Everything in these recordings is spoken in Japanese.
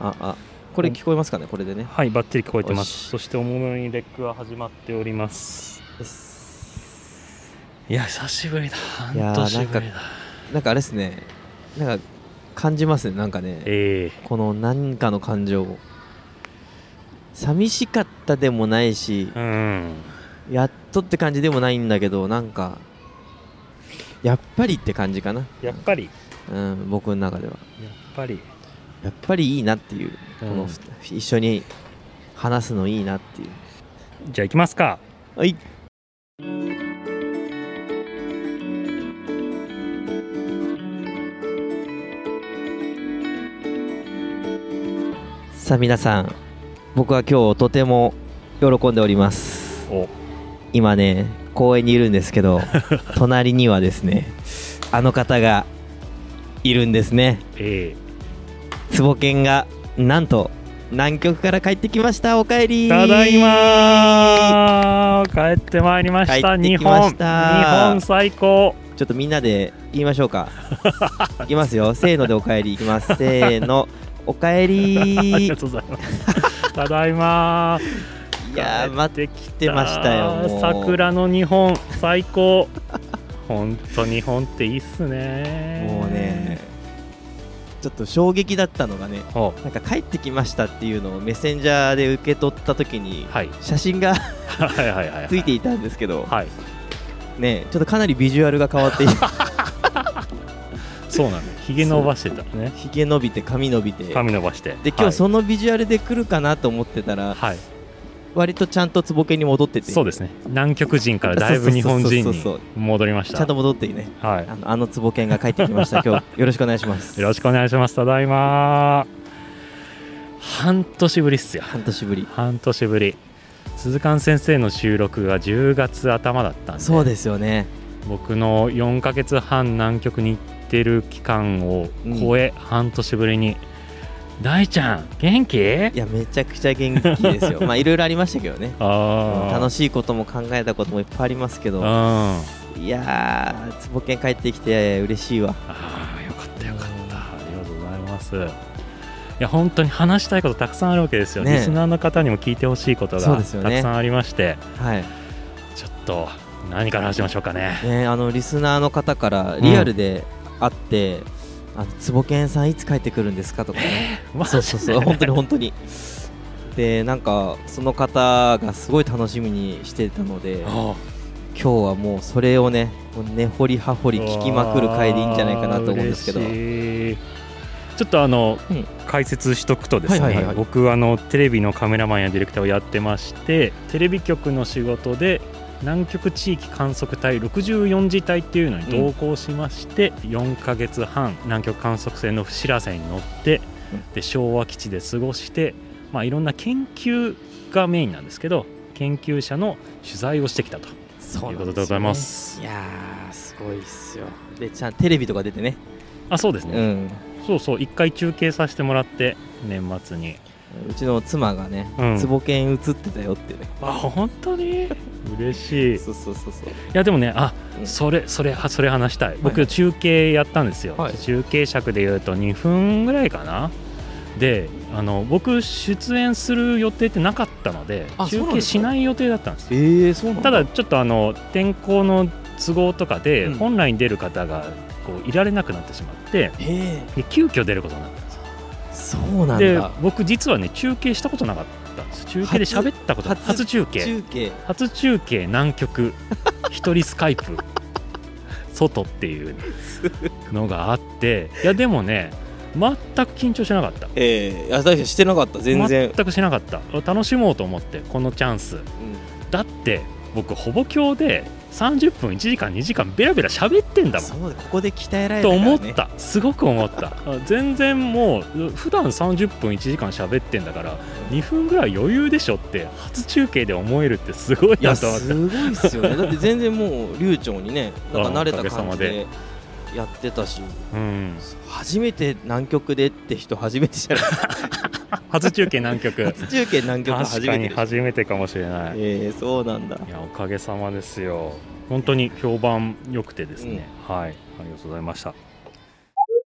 ああ。これ聞こえますかね？これでね。はいバッチリ聞こえてます。そしておもむろにレックは始まっております。いや久しぶりだ。いやー半年ぶりだ。なんかあれですね。なんか感じますね。なんかね。えこの何かの感情を。寂しかったでもないしえうん。やっとって感じでもないんだけどなんかやっぱりって感じかな、やっぱり。うん、僕の中では。やっぱりやっぱりいいなっていう、うん。このふ一緒に話すのいいなっていう。じゃあ行きますか。はい。さあ皆さん僕は今日とても喜んでおります。お。今ね公園にいるんですけど 隣にはですねあの方がいるんですね。え坪犬がなんと南極から帰ってきました。おかえり。えただいまー。帰ってまいりました。日本。日た本最高。ちょっとみんなで言いましょうか。いきますよ。せーのでおかえりいきます。せーの。おかえありりがとうございます。ただいまー。いやー待帰っててましたよ桜の日本最高。本当日本っていいっすねもうねちょっと衝撃だったのがねおなんか帰ってきましたっていうのをメッセンジャーで受け取った時にはい。写真がついていたんですけどはい。ねちょっとかなりビジュアルが変わっていて そうなんだ。ひげ伸ばしてた。ね。ひげ伸びて髪伸びて。髪伸ばして。で今日そのビジュアルで来るかなと思ってたら、はい、はい割とちゃんと坪家に戻ってて。そうですね。南極人からだいぶ日本人に戻りました。ちゃんと戻ってね。はい。あのあの坪犬が帰ってきました。今日よろしくお願いします。よろしくお願いします。ただいま半年ぶりっすよ。半年ぶり。半年ぶり。鈴鹿先生の収録が10月頭だったんで。そうですよね。僕の4ヶ月半南極に行ってる期間を超え、半年ぶりに大ちゃん元気？いやめちゃくちゃ元気ですよ。まあいろいろありましたけどね。楽しいことも考えたこともいっぱいありますけど。うん。あいやー坪犬帰ってきて嬉しいわ。あーよかったよかった。ありがとうございます。いや本当に話したいことたくさんあるわけですよ、ねリスナーの方にも聞いてほしいことがね。たくさんありまして、はい。ちょっと何から話しましょうかね。ねあのリスナーの方からリアルで会って、あの坪犬さんいつ帰ってくるんですか？とかね、マそうそうそう。本当に本当に。でなんかその方がすごい楽しみにしてたのであ今日はもうそれをね根掘り葉掘り聞きまくる回でいいんじゃないかなと思うんですけど。ちょっとあの、うん。解説しとくとですね、はいはいはい。はい僕あのテレビのカメラマンやディレクターをやってましてテレビ局の仕事で南極地域観測隊64次隊っていうのに同行しまして、4ヶ月半南極観測船のしらせに乗って、うん。で昭和基地で過ごして、まあ、いろんな研究がメインなんですけど研究者の取材をしてきたと。そういうことでございます。いやーすごいっすよ。でちゃんテレビとか出てね。あそうですね、うん。そうそう。一回中継させてもらって年末に。うちの妻がね、うん。坪犬映ってたよってね。あ本当に？嬉しい。いそうそうそうそう。やでもねあうん。それそれはそれ話したい。はい。僕中継やったんですよ、はい。中継尺でいうと2分ぐらいかな。であの僕出演する予定ってなかったので中継しない予定だったんですよ。えー、そうなんただちょっとあの天候の都合とかでうん。本来に出る方がこういられなくなってしまってへで急遽出ることになったんですよ。えそうなんでだ僕実はね中継したことなかったんです中継で喋ったこと。初初中継。中継。初中継南極。一人スカイプ。外っていうのがあって。いやでもね全く緊張しなかった。ええ。ー、いや大丈夫してなかった。全然、全くしなかった。楽しもうと思ってこのチャンス。だって僕ほぼ今日で30分1時間2時間ベラベラ喋ってんだもん。ここで鍛えられたと思った。すごく思った。あ全然もう普段30分1時間喋ってんだから2分ぐらい余裕でしょって初中継で思えるってすごいなと思ってすごいっすよね。だって全然もう流暢にねなんか慣れた感じでやってたし。うん。初めて南極でって人初めてじゃない 初中継南極初中継南極初めて初めてかもしれない。ええそうなんだ。いやおかげさまですよ。本当に評判良くてですね、はい。ありがとうございました。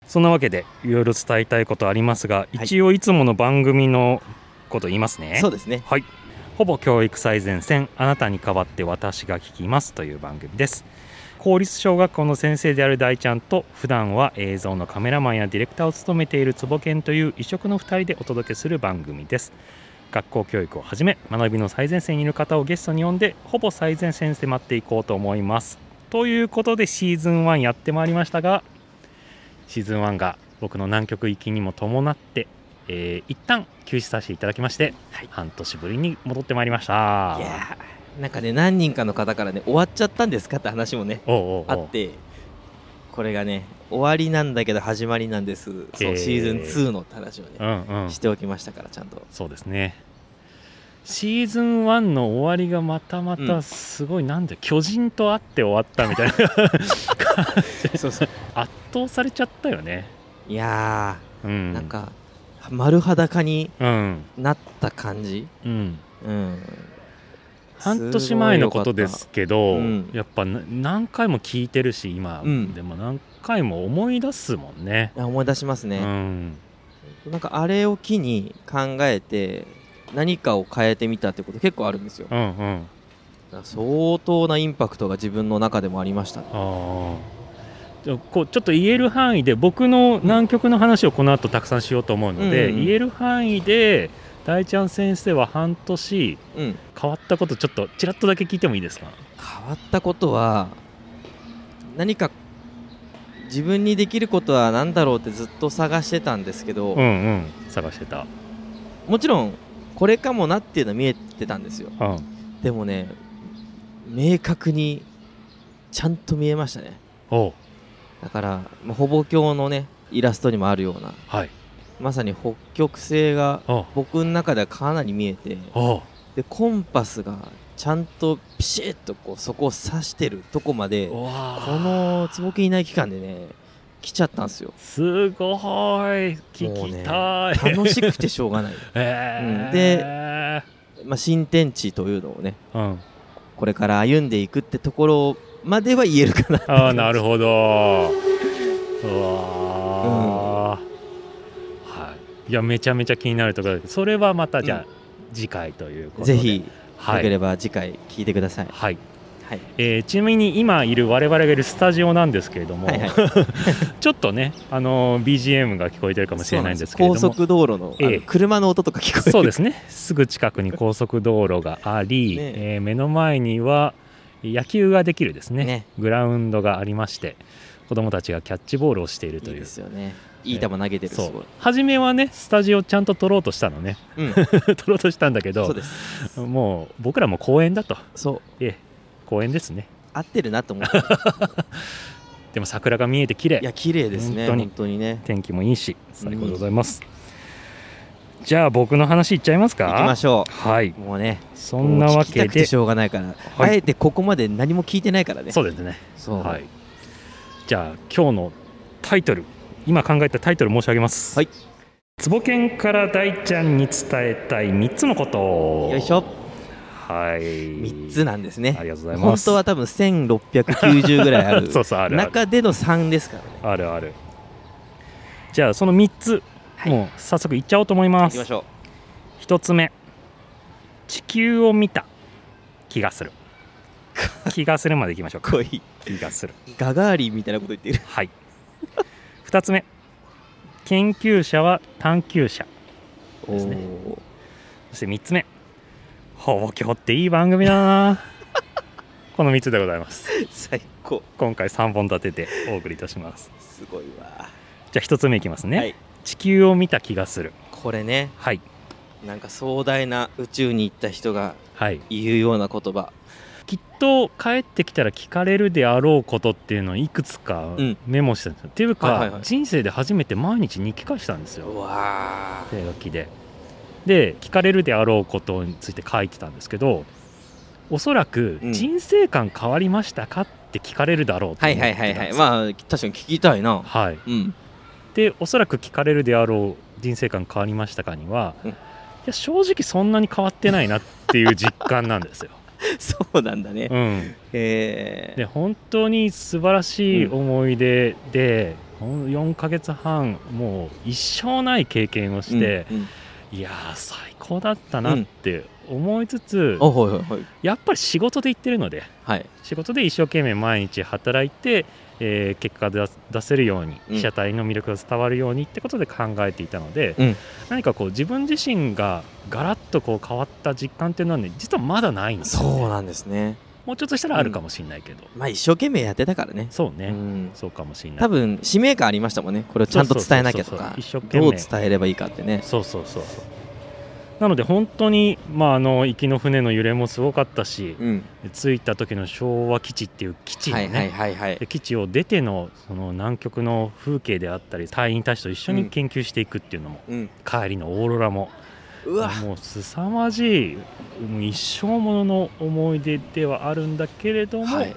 そんなわけでいろいろ伝えたいことありますが、一応いつもの番組のこと言いますね。そうですね。はい。ほぼ教育最前線あなたに代わって私が聞きますという番組です公立小学校の先生である大ちゃんと普段は映像のカメラマンやディレクターを務めている坪健という異色の2人でお届けする番組です。学校教育をはじめ学びの最前線にいる方をゲストに呼んでほぼ最前線に迫っていこうと思います。ということでシーズン1やってまいりましたがシーズン1が僕の南極行きにも伴って、えー一旦休止させていただきまして、はい。半年ぶりに戻ってまいりましたなんかね何人かの方からね終わっちゃったんですかって話もねあってこれがね終わりなんだけど始まりなんです。そう、えー。シーズン2のって話をね、うんうん。しておきましたからちゃんと。そうですね。シーズン1の終わりがまたまたすごい、なんで巨人と会って終わったみたいな。そうそう。圧倒されちゃったよね。いやー、うん。なんか丸裸にうん。なった感じ。うん。うん半年前のことですけど、うん。やっぱな何回も聞いてるし今、うん。でも何回も思い出すもんね。思い出しますうね、ん。なんかあれを機に考えて何かを変えてみたってこと結構あるんですよ。うんうん。相当なインパクトが自分の中でもありましたね。あこうちょっと言える範囲で僕の南極の話をこの後たくさんしようと思うので、うんうん。言える範囲で大ちゃん先生は半年うん。変わったことちょっとちらっとだけ聞いてもいいですか？変わったことは何か自分にできることは何だろうってずっと探してたんですけど、うんうん。探してた。もちろんこれかもなっていうのは見えてたんですよ。うん。でもね明確にちゃんと見えましたね。だから、まあ、ほぼ鏡のねイラストにもあるようなはいまさに北極星が僕の中ではかなり見えてでコンパスがちゃんとピシッとこうそこを指してるとこまでこの坪木いない期間でね来ちゃったんですよ。すごい。聞きたい、楽しくてしょうがない、えー。まあ、新天地というのをねうん、これから歩んでいくってところまでは言えるかなあなるほどやめちゃめちゃ気になるところでそれはまたじゃあ、次回ということで。ぜひよはい、ければ次回聞いてください、はい。はい。えーちなみに今いる我々がいるスタジオなんですけれども、はいはい。ちょっとね、あのー BGM が聞こえてるかもしれないんですけれども。高速道路のええ。車の音とか聞こえる。そうですね。すぐ近くに高速道路があり、ねえ。ー目の前には野球ができるですね。ね。グラウンドがありまして子どもたちがキャッチボールをしているといいいうですよねいい球投げてるすそう。ごい。初めはねスタジオちゃんと撮ろうとしたのね。うん。撮ろうとしたんだけどそうです。もう僕らも公園だと。そう。ええ公園ですね。合ってるなと思って でも桜が見えて綺麗。いや綺麗ですね本当に。ね。天気もいいし最高でございます、じゃあ僕の話いっちゃいますか？行きましょはい、うもうねそんなわけで。しょうがないから、はい。あえてここまで何も聞いてないからね。そうですね。はい。じゃあ今日のタイトル今考えたタイトル申し上げます。はい。坪犬から大ちゃんに伝えたい3つのこと。よいしょ。はい。3つなんですね。ありがとうございます。本当は多分1690ぐらいある そうそうある中での3ですからね。あるある。じゃあその3つ、はい。もう早速いっちゃおうと思います。行きましょ1つ目地球を見た。気がする。気がするまでいきましょうか。気がする。ガガーリンみたいなこと言ってる。はい2つ目。研究者は探求者。ですね。そして3つ目。ほぼ今日っていい番組だな。この3つでございます。最高。今回3本立ててお送りいたします。すごいわ。じゃあ1つ目いきますね、はい。地球を見た気がする。これね。はい。なんか壮大な宇宙に行った人がはい。言うような言葉きっと帰ってきたら聞かれるであろうことっていうのをいくつかうん。メモしたんですよ、っていうか、はいはいはい。人生で初めて毎日日記書いてたんですよ。手書きで。で聞かれるであろうことについて書いてたんですけどおそらくうん。人生観変わりましたかって聞かれるだろうとは思っていはいはいはい。まあ確かに聞きたいな。はい。うん。でおそらく聞かれるであろう人生観変わりましたかには、うん。いや正直そんなに変わってないなっていう実感なんですよ そうなんだね、うん、で本当に素晴らしい思い出で、ほん4ヶ月半もう一生ない経験をして、うんうん。いやー最高だったなって思いつつ、やっぱり仕事で行ってるのではい。仕事で一生懸命毎日働いて、えー結果出す出せるようにうん。被写体の魅力が伝わるようにってことで考えていたので、うん。何かこう自分自身がガラッとこう変わった実感っていうのはね実はまだないんですよ、ね、そうなんですね。もうちょっとしたらあるかもしれないけど、まあ一生懸命やってたからね。そうね、うん。そうかもしれない。多分使命感ありましたもんね。これをちゃんと伝えなきゃとか。どう命。伝えればいいかってね。そうそうそうそうなので本当に、まあ、あの行きの船の揺れもすごかったし、うん。着いた時の昭和基地っていう基地のね、はいはい基地を出てのその南極の風景であったり隊員たちと一緒に研究していくっていうのも、うん。帰りのオーロラもうわ。もう凄まじい一生ものの思い出ではあるんだけれども、はい。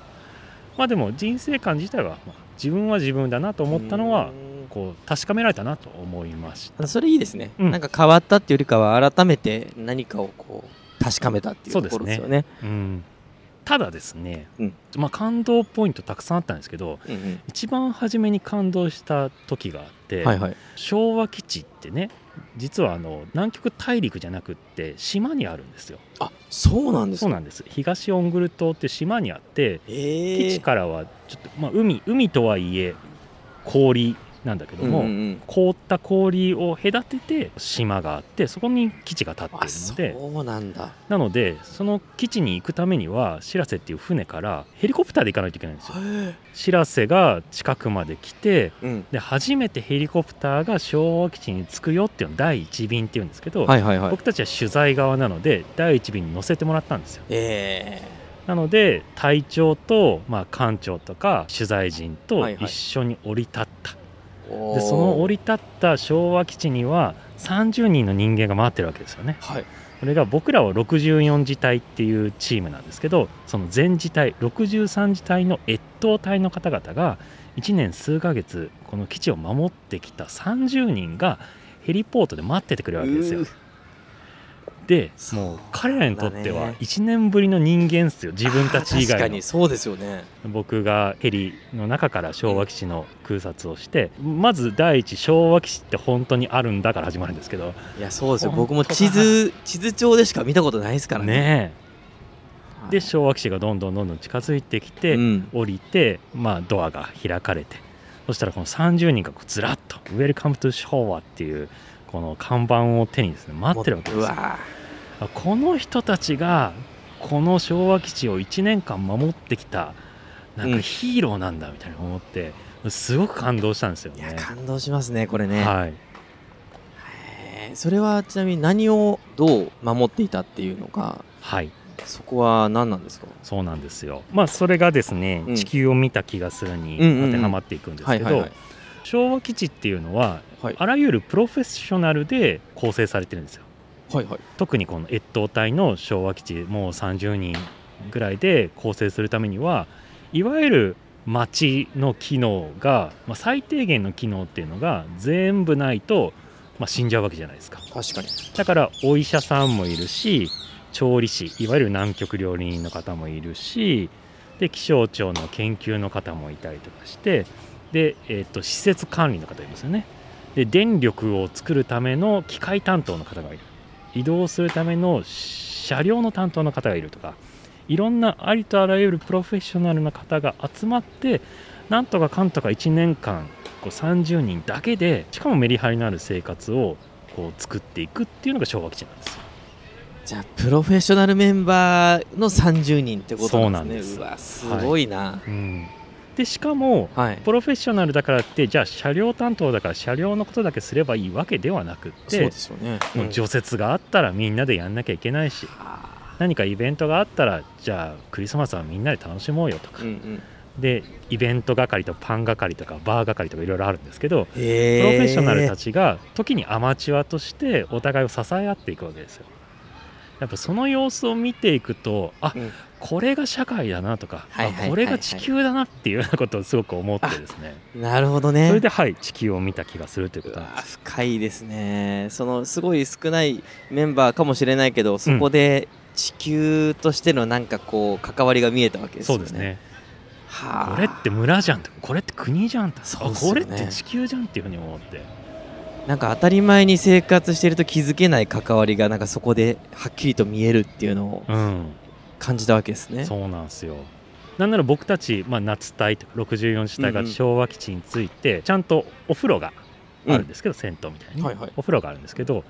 まあでも人生観自体は、まあ自分は自分だなと思ったのはうんこう確かめられたなと思いました。それいいですね、うん。なんか変わったっていうよりかは改めて何かをこう確かめたっていうところですよね。うん、ただですね、うん。まあ、感動ポイントたくさんあったんですけどうんうん。一番初めに感動した時があって、はいはい。昭和基地ってね実はあの南極大陸じゃなくって島にあるんですよ。あそうなんですか。そうなんです。東オングル島って島にあってえ基え地からはちょっと、まあ、海海とはいえ氷なんだけども、うんうんうん。凍った氷を隔てて島があってそこに基地が建っていあるのでそうなんだ。なのでその基地に行くためにはしらせっていう船からヘリコプターで行かないといけないんですよ。しらせが近くまで来てうん。で初めてヘリコプターが昭和基地に着くよっていうのを第1便っていうんですけど、はいはいはい。僕たちは取材側なので第1便に乗せてもらったんですよ。えなので隊長と、まあ、艦長とか取材陣とはいはい。一緒に降り立った、えでその降り立った昭和基地には30人の人間が待ってるわけですよね。はい。これが僕らは64次隊っていうチームなんですけどその全次隊63次隊の越冬隊の方々が1年数ヶ月この基地を守ってきた30人がヘリポートで待っててくれるわけですよでもう。彼らにとってはだね。1年ぶりの人間っすよ。自分たち以外の。に。そうですよね。僕がヘリの中から昭和基地の空撮をしてまず第一昭和基地って本当にあるんだから始まるんですけど。いやそうですよ。僕も地図地図帳でしか見たことないですからね。ねで昭和基地がどんどんどんどん近づいてきて、うん。降りて、まあ、ドアが開かれてそしたらこの30人がこうずらっと「Welcome to 昭和」っていうこの看板を手にですね待ってるわけですよ。うわあこの人たちがこの昭和基地を1年間守ってきたなんかうん。ヒーローなんだみたいな思って、すごく感動したんですよいやね。感動しますねこれね、はい、それはちなみに何をどう守っていたっていうのかはい、そこは何なんですか？そうなんですよ。まあそれがですね、うん。地球を見た気がするに当てはまっていくんですけど昭和基地っていうのははい。あらゆるプロフェッショナルで構成されてるんですよ。はいはい。特にこの越冬隊の昭和基地もう30人ぐらいで構成するためにはいわゆる町の機能が、まあ、最低限の機能っていうのが全部ないと、まあ、死んじゃうわけじゃないですか。確かに。だからお医者さんもいるし調理師いわゆる南極料理人の方もいるしで気象庁の研究の方もいたりとかしてで、えー、と施設管理の方いますよね。で電力を作るための機械担当の方がいる移動するための車両の担当の方がいるとかいろんなありとあらゆるプロフェッショナルな方が集まってなんとかかんとか1年間こう30人だけでしかもメリハリのある生活をこう作っていくっていうのが昭和基地なんですよ。じゃあプロフェッショナルメンバーの30人ってことそうなんんです。すねうわすごいな。うん、でしかもはい、プロフェッショナルだからってじゃあ車両担当だから車両のことだけすればいいわけではなくっそうてですよね。もう除雪があったらみんなでやんなきゃいけないし何かイベントがあったらじゃあクリスマスはみんなで楽しもうよとか、うんうん。でイベント係とパン係とかバー係とかいろいろあるんですけどプへロフェッショナルたちちが時にアマチュアとしてお互いを支え合っていくわけですよ。やっぱその様子を見ていくとあ、うんこれが社会だなとか、はいはいはい。はいあこれが地球だなっていうようなことをすごく思ってですね。なるほどね。それではい地球を見た気がするということなんです。深いですね。そのすごい少ないメンバーかもしれないけどそこで地球としてのなんかこう関わりが見えたわけですよね。そうですね。はあ。これって村じゃんこれって国じゃんそうね。これって地球じゃんっていうふうに思って。なんか当たり前に生活してると気づけない関わりがなんかそこではっきりと見えるっていうのをうん感じたわけですね。そうなんですよ。なんなら僕たち、まあ、夏隊とか64次隊がうんうん。昭和基地についてちゃんとお風呂があるんですけど、銭湯みたいに、はいはい。お風呂があるんですけど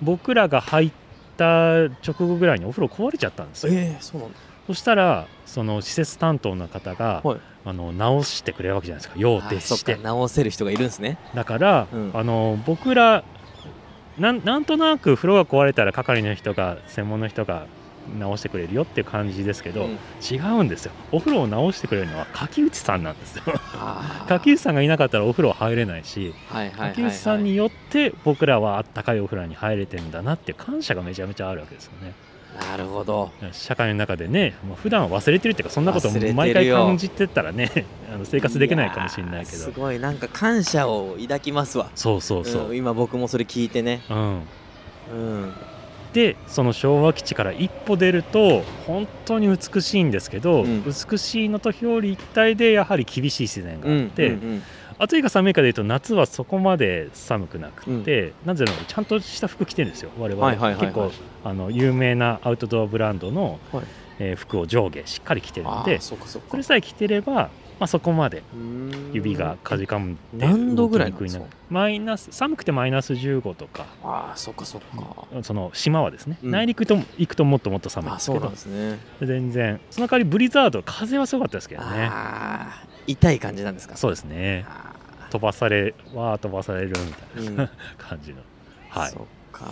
僕らが入った直後ぐらいにお風呂壊れちゃったんですよ。ええそうなんだ。そしたらその施設担当の方が、はい。あの直してくれるわけじゃないですか。用を徹して。直せる人がいるんですね。だから、うん。あの僕らなんなんとなく風呂が壊れたら係の人が専門の人が直してくれるよっていう感じですけど、うん。違うんですよ。お風呂を直してくれるのは柿内さんなんですよ。柿内さんがいなかったらお風呂入れないしはいはい柿内さんによって僕らはあったかいお風呂に入れてんだなっていう感謝がめちゃめちゃあるわけですよね。なるほど。社会の中でねもう普段は忘れてるっていうかそんなこと毎回感じてたらね あの生活できないかもしれないけやーすどごい。なんか感謝を抱きますわ。そうそうそう、ん今僕もそれ聞いてね。うん、うん。でその昭和基地から一歩出ると本当に美しいんですけど、うん。美しいのと表裏一体でやはり厳しい自然があって、うんうん暑いか寒いかでいうと夏はそこまで寒くなくて、なぜならちゃんとした服着てるんですよ。我々、はいはい結構あの有名なアウトドアブランドの、はい。えー服を上下しっかり着てるのでそれ。さえ着てれば、まあ、そこまで指がかじかむ何度ぐらいなんですか？マイナス寒くてマイナス15とか。ああそっかそっか。その島はですね、うん。内陸と行くともっともっと寒いんですけど。あそうなんですね。全然。その代わりブリザード風はすごかったですけどね。痛い感じなんですか？そうですね。あ飛ばされわー飛ばされるみたいーうん。な 感じの、はい。そっか。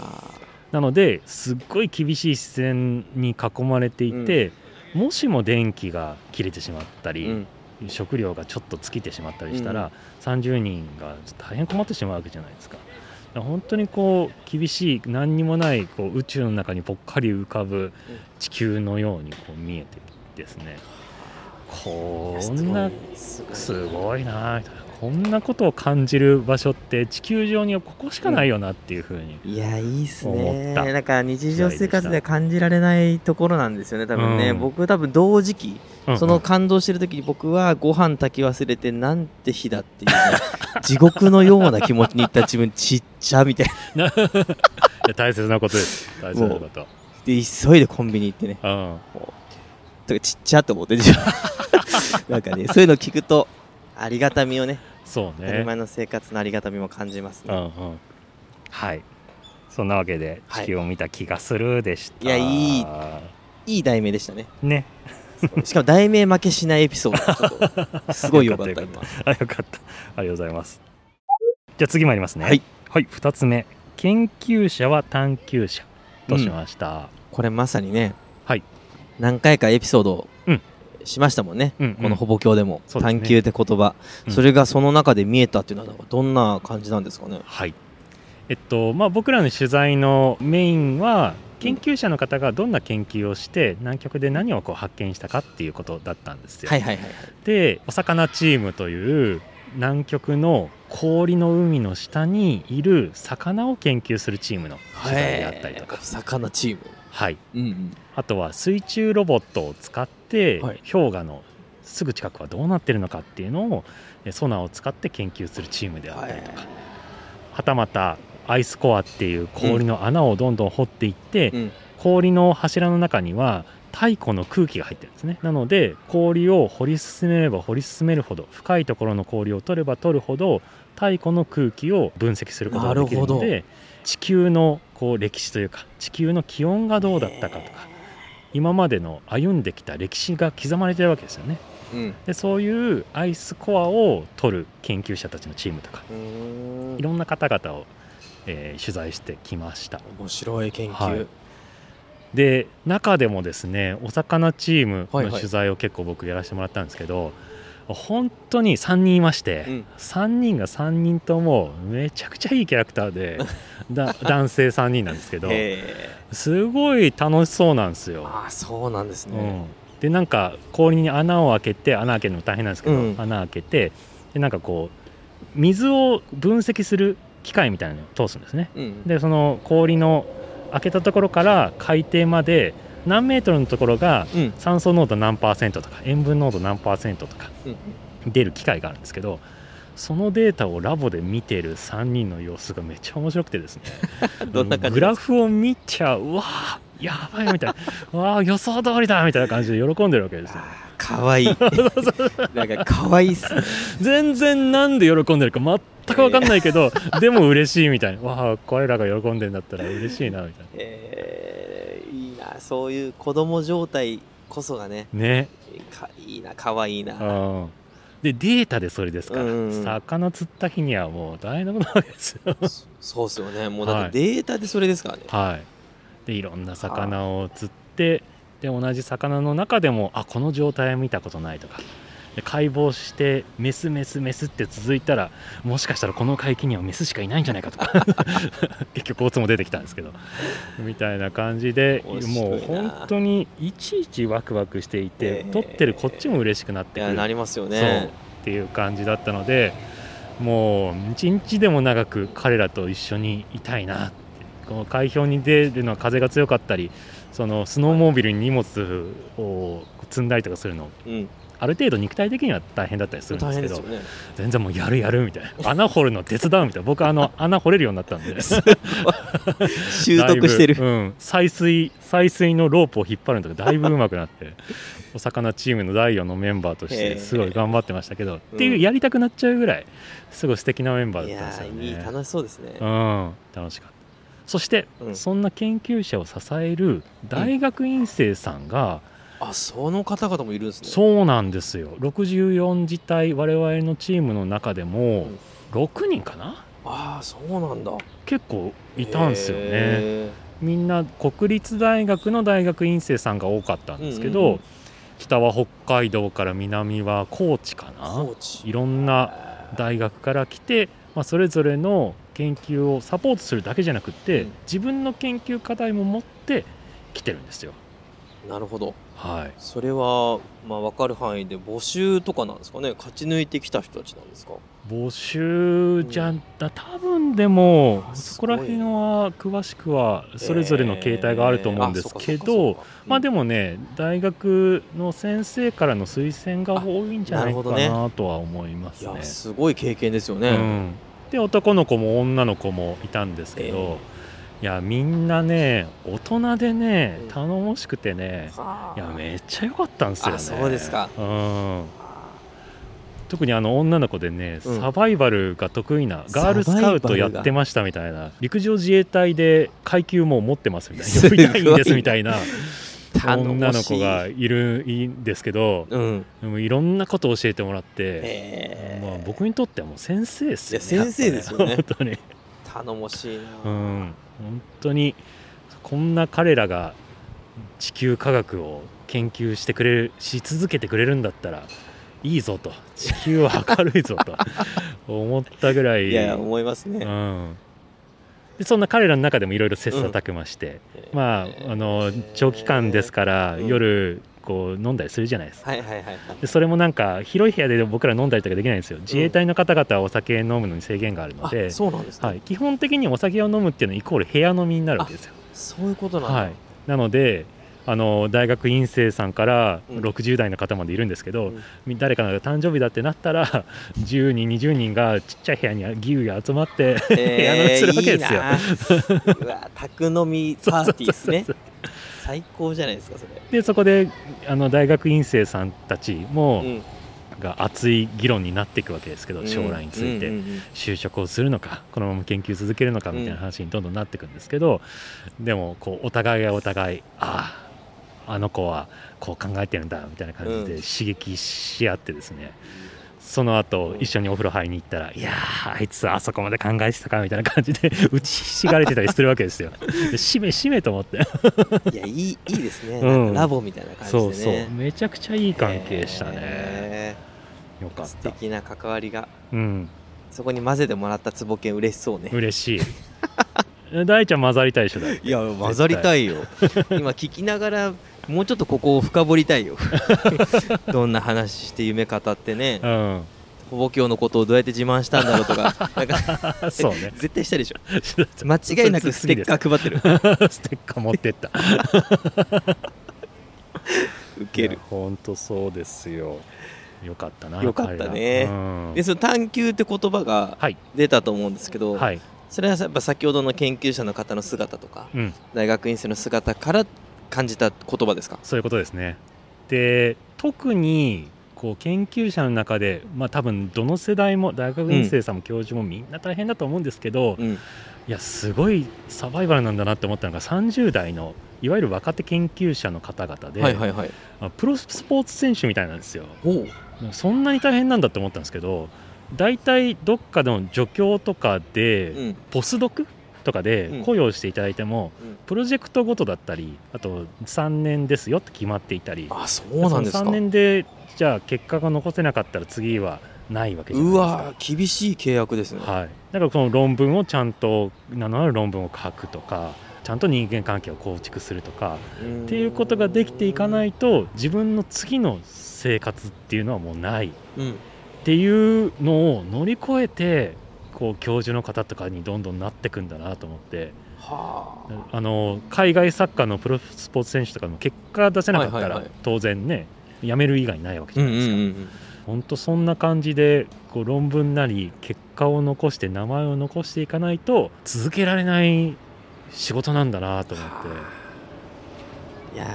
なのですっごい厳しい自然に囲まれていて、もしも電気が切れてしまったり、うん食食料がちょっと尽きてしまったりしたら、30人が大変困ってしまうわけじゃないですか。本当にこう厳しい何にもないこう宇宙の中にぽっかり浮かぶ地球のようにこう見えてですねこんなすごいすごいなみたいなこんなことを感じる場所って地球上にはここしかないよなっていうふうに、いやいいっす思ねなんか日常生活では感じられないところなんですよね。多分ね、うん僕多分同時期うんその感動してる時に僕はご飯炊き忘れてなんて日だっていう、ね、地獄のような気持ちにいった自分ちっちゃみたいな。大切なことです。大切なこと。で急いでコンビニ行ってね。うん。とかちっちゃと思って なんかねそういうの聞くとありがたみをね。そう当たりね前の生活のありがたみも感じますね、うんうん。はい。そんなわけではい。地球を見た気がするでした、いやいい。いい題名でしたね。ね。しかも題名負けしないエピソード。すごいよかったよか今。あよかった。ありがとうございます。じゃあ次参りますね。はい、はい、2つ目。研究者は探求者としました、これまさにね、はい。何回かエピソードうんしましたもんね、うんうん。このほぼ教でも。ね。探求って言葉、うん。それがその中で見えたっていうのはどんな感じなんですかね？はい。えっとまあ僕らの取材のメインは研究者の方がどんな研究をして南極で何をこう発見したかっていうことだったんですよ。はいはいはいはい。でお魚チームという南極の氷の海の下にいる魚を研究するチームの取材であったりとか。魚チーム。はい、うんうん。あとは水中ロボットを使って、はい。氷河のすぐ近くはどうなってるのかっていうのをえソナーを使って研究するチームであったりとか、はたまたアイスコアっていう氷の穴をどんどん掘っていって、うん。氷の柱の中には太古の空気が入ってるんですね。なので氷を掘り進めれば掘り進めるほど深いところの氷を取れば取るほど太古の空気を分析することができるので地球のこう歴史というか地球の気温がどうだったかとか今までの歩んできた歴史が刻まれてるわけですよね。うん。でそういうアイスコアを取る研究者たちのチームとかいろんな方々を、えー取材してきました。面白い研究、はい。で中でもですねお魚チームはいはい。の取材を結構僕やらせてもらったんですけど、本当に3人いまして、うん。3人が3人ともめちゃくちゃいいキャラクターで だ男性3人なんですけどへすごい楽しそうなんですーよ。ああそうなんですね、うん、でなんか氷に穴を開けて穴開けるの大変なんですけど、うん。穴開けてでなんかこう水を分析する機械みたいなのを通すんですね。うん。でその氷の開けたところから海底まで何メートルのところがうん。酸素濃度何パーセントとか塩分濃度何パーセントとかうん。出る機械があるんですけどそのデータをラボで見てる3人の様子がめっちゃ面白くてですね。グラフを見ちゃううわーやばいみたいなうわー予想通りだみたいな感じで喜んでるわけですよ。かわいい。なんかかわいいっすね。全然なんで喜んでるか全く分かんないけど、でも嬉しいみたいなわあ彼らが喜んでんだったら嬉しいなみたいえー、いいなそういう子供状態こそがねなね。かいいなかわいいな。うん。でデータでそれですから、うんうん。魚釣った日にはもう大変なことなわけですよ。そそうっすよね。もうだはい。ってデータでそれですからね、はい。でいろんな魚を釣ってで同じ魚の中でもあここの状態は見たことないとか。で解剖してメスメスメスって続いたらもしかしたらこの海域にはメスしかいないんじゃないかと。か 結局オツも出てきたんですけど。みたいな感じでもう本当にいちいちワクワクしていて、えー撮ってるこっちも嬉しくなっいてくる。やなりますよね。っていう感じだったのでもう一日でも長く彼らと一緒にいたいなって。この海氷に出るのは風が強かったりそのスノーモービルに荷物を積んだりとかするのうんある程度肉体的には大変だったりするんですけどね。全然もうやるやるみたいな。穴掘るの手伝うみたいな。僕あの 穴掘れるようになったんで 習得してる。うん、採水採水のロープを引っ張るのとかだいぶ上手くなって お魚チームの第4のメンバーとしてすごい頑張ってましたけど、うん。っていうやりたくなっちゃうぐらいすごい素敵なメンバーいだったんですよね。いい楽しそうですね。うん、楽しかった。そして、うん。そんな研究者を支える大学院生さんが、あその方々もいるんですね。そうなんですよ。64自体我々のチームの中でもうん。6人かな？ああそうなんだ。結構いたんですよね。へみんな国立大学の大学院生さんが多かったんですけど、うんうんうん。北は北海道から南は高知かーないろんな大学から来て、まあ、それぞれの研究をサポートするだけじゃなくって、うん。自分の研究課題も持って来てるんですよ。なるほどはい、それはまあ分かる範囲で募集とかなんですかね？勝ち抜いてきた人たちなんですか？募集じゃんだ多分でもあそこら辺は詳しくはそれぞれの形態があると思うんですけど、まあでももね大学の先生からの推薦が多いんじゃないかあなとは思いますね。いや。すごい経験ですよね、うん、で男の子も女の子もいたんですけど、いやみんなね大人でねうん。頼もしくてね、はいやめっちゃ良かったんですよね。あそうですか。うん。あ。特にあの女の子でね、うん。サバイバルが得意なガールスカウトやってましたみたいな 陸上自衛隊で階級も持ってますみたいな呼びたいんですみたいな頼女の子がいるいいんですけどうん。でもいろんなことを教えてもらって、へまあ、僕にとってはもう先生ですよ先生ですよね。頼もしいな、うん本当にこんな彼らが地球科学を研究してくれるし続けてくれるんだったらいいぞと。地球は明るいぞと。思ったぐらい。いや思いますね、うん、でそんな彼らの中でもいろいろ切磋琢磨して、まああの長期間ですから、うん。夜こう飲んだりするじゃないですか。はいはいはいはい。でそれもなんか広い部屋で僕ら飲んだりとかできないんですよ。自衛隊の方々はお酒飲むのに制限があるのであ、そうなんですね、はい、基本的にお酒を飲むっていうのはイコール部屋飲みになるわけですよ。そういうことなんだ、はい、なのであの大学院生さんからうん。60代の方までいるんですけど、うん。み誰かの誕生日だってなったら 10人20人がちっちゃい部屋にギュウギ集まって 部屋飲みするわけですよ。いいな。うわ宅飲みパーティーですね。そう最高じゃないですかそれ。でそこであの大学院生さんたちも、うん。が熱い議論になっていくわけですけど将来について、うんうんうん就職をするのかこのまま研究続けるのかみたいな話にどんどんなっていくんですけど、でもこうお互いがお互いあああの子はこう考えてるんだみたいな感じうん。で刺激し合ってですね、その後うん一緒にお風呂入りに行ったら、いやーあいつあそこまで考えてたかみたいな感じで 打ちひしがれてたりするわけですよ。でしめしめと思って。いやいいいいですね、うん。ラボみたいな感じでね。そうそう。めちゃくちゃいい関係したね。へよかった。ー素敵な関わりが。うん。そこに混ぜてもらったつぼけん嬉しそうね。嬉しい。大ちゃん混ざりたいでしょいや混ざりたいよ。今聞きながらもうちょっとここを深掘りたいよ。どんな話して夢語ってね。うん。ほぼ教のことをどうやって自慢したんだろうとか。なんかそうね。絶対したでしょ。間違いなくステッカー配ってる。ーステッカー持ってった。ウケる。本当そうですよ。よかったなよかったね。うん。でその探求って言葉がはい。出たと思うんですけど、はい、それはやっぱ先ほどの研究者の方の姿とかうん、大学院生の姿から感じた言葉ですか？そういうことですね。で特にこう研究者の中で、まあ、多分どの世代も大学院生さんも教授もみんな大変だと思うんですけど、うん。いやすごいサバイバルなんだなって思ったのが30代のいわゆる若手研究者の方々で、はいはいはい。あプロスポーツ選手みたいなんですよ。そんなに大変なんだって思ったんですけど大体どっかの助教とかで、うん。ポスドクとかでうん。雇用していただいても、うん。プロジェクトごとだったりあと3年ですよって決まっていたり。あそうなんですか。その3年でじゃあ結果が残せなかったら次はないわけじゃないうですか。わ厳しい契約ですね、はい、だからこの論文をちゃんと名のある論文を書くとかちゃんと人間関係を構築するとかうん。っていうことができていかないと自分の次の生活っていうのはもうない。うん。っていうのを乗り越えてこう教授の方とかにどんどんなっていくんだなと思って。はあ。あの海外サッカーのプロスポーツ選手とかも結果出せなかったら当然ね辞める以外ないわけじゃないですか。うん本当そんな感じでこう論文なり結果を残して名前を残していかないと続けられない仕事なんだなと思っいや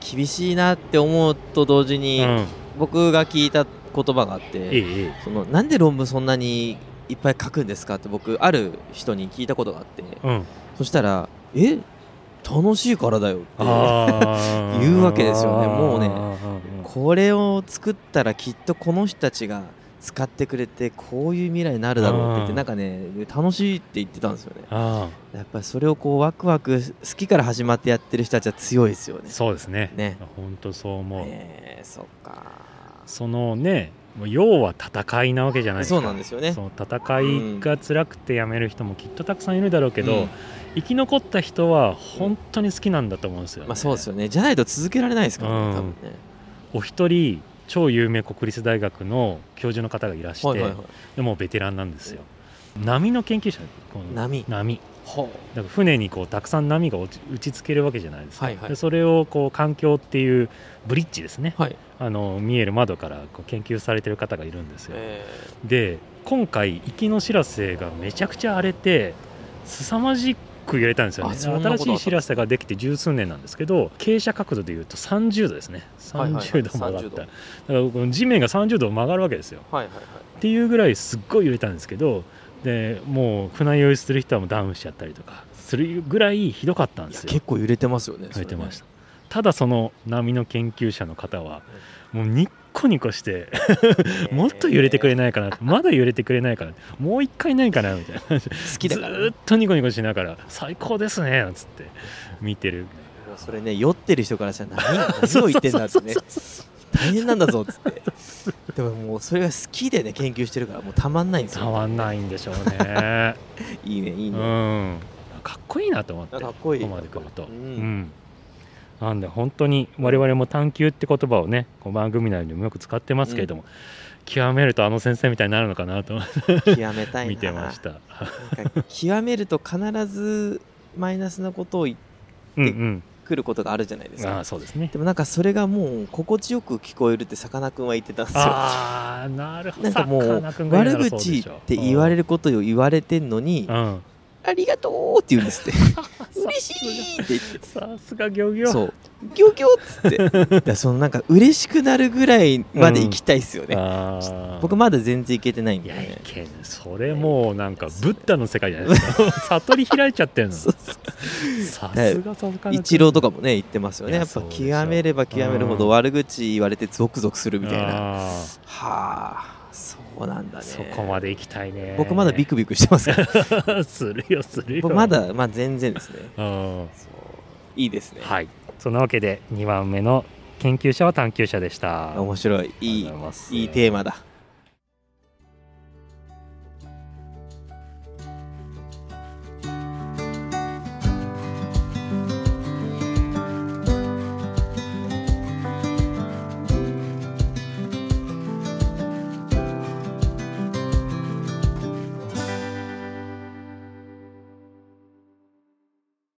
ー厳しいなって思うと同時て、に、うん、僕が聞いた言葉があって、えええ。そのなんで論文そんなにいっぱい書くんですかって僕ある人に聞いたことがあって。えうん、そしたら「え楽しいからだよ」って言うわけですよね。もうねこれを作ったらきっとこの人たちが使ってくれてこういう未来になるだろうって言ってうん。なんかね楽しいって言ってたんですよね。あやっぱりそれをこうワクワク好きから始まってやってる人たちは強いですよね。ーそうですね。ね。本当そう思う、えーそっか。そのねもう要は戦いなわけじゃないですか。そうなんですよね。その戦いが辛くて辞める人もきっとたくさんいるだろうけど、うん。生き残った人は本当に好きなんだと思うんですよ、ね。まあそうですよね。じゃないと続けられないですからね、ね。お一人超有名国立大学の教授の方がいらして、はいはいはい。でもうベテランなんですよ。波の研究者この波。波。ほだから船にこうたくさん波が打ちつけるわけじゃないですか、はいはい。でそれをこう環境っていうブリッジですね、はいあの見える窓からこう研究されてる方がいるんですよ、えで今回行きの知らせがめちゃくちゃ荒れて凄まじく揺れたんですよね。新しい知らせができて十数年なんですけど傾斜角度でいうと30度ですね。はいはいはい。30度曲がった、30度。だからこの地面が30度曲がるわけですよ。ーはいはいはい。っていうぐらいすっごい揺れたんですけどでもう船酔いする人はもうダウンしちゃったりとかするぐらいひどかったんですよ。結構揺れてますよね。揺れてましたたただその波の研究者の方はもうニッコニコして もっと揺れてくれないかなまだ揺れてくれないかなもう一回ないかなみたいな好きだから。ねずーっとニコニコしながら最高ですねなんつって見てる。それね酔ってる人からしたら何何を言ってんだってね。大変なんだぞっつって。でももうそれが好きでね研究してるからもうたまんないんですよ。たまんないんでしょうね。いいねいいうね、んかっこいいなと思ってかっこいい。ここまで来ると、うん。うんなんで本当に我々も探求って言葉をねこう番組内でもよく使ってますけれども、極めるとあの先生みたいになるのかなと極めたいな。見てました。極めると必ずマイナスなことを言ってうんうん。くることがあるじゃないですあか。あそうですね。でもなんかそれがもう心地よく聞こえるってさかなクンは言ってたんですよ。ああなるほど。なんかもう悪口って言われることを言われてんのにうんありがとうって言うんですって。嬉しいって言って。さすが漁業。そう。ギョギョっつって。そのなんか嬉しくなるぐらいまで行きたいっすよね、あー。僕まだ全然いけてないんいやいでねけん。それもうなんかブッダの世界じゃないですか。悟り開いちゃってるの。さすがさすが一郎とかもね言ってますよいやねやっぱ極めれば極めるほどうん。悪口言われてゾクゾクするみたいな、あはあそうなんだね。ーそこまで行きたいね。僕まだビクビクしてますから。するよするよ。僕まだまあ全然ですね。うん。いいですね、はい。そんなわけで2番目の研究者は探求者でした。面白い。いいいいテーマだ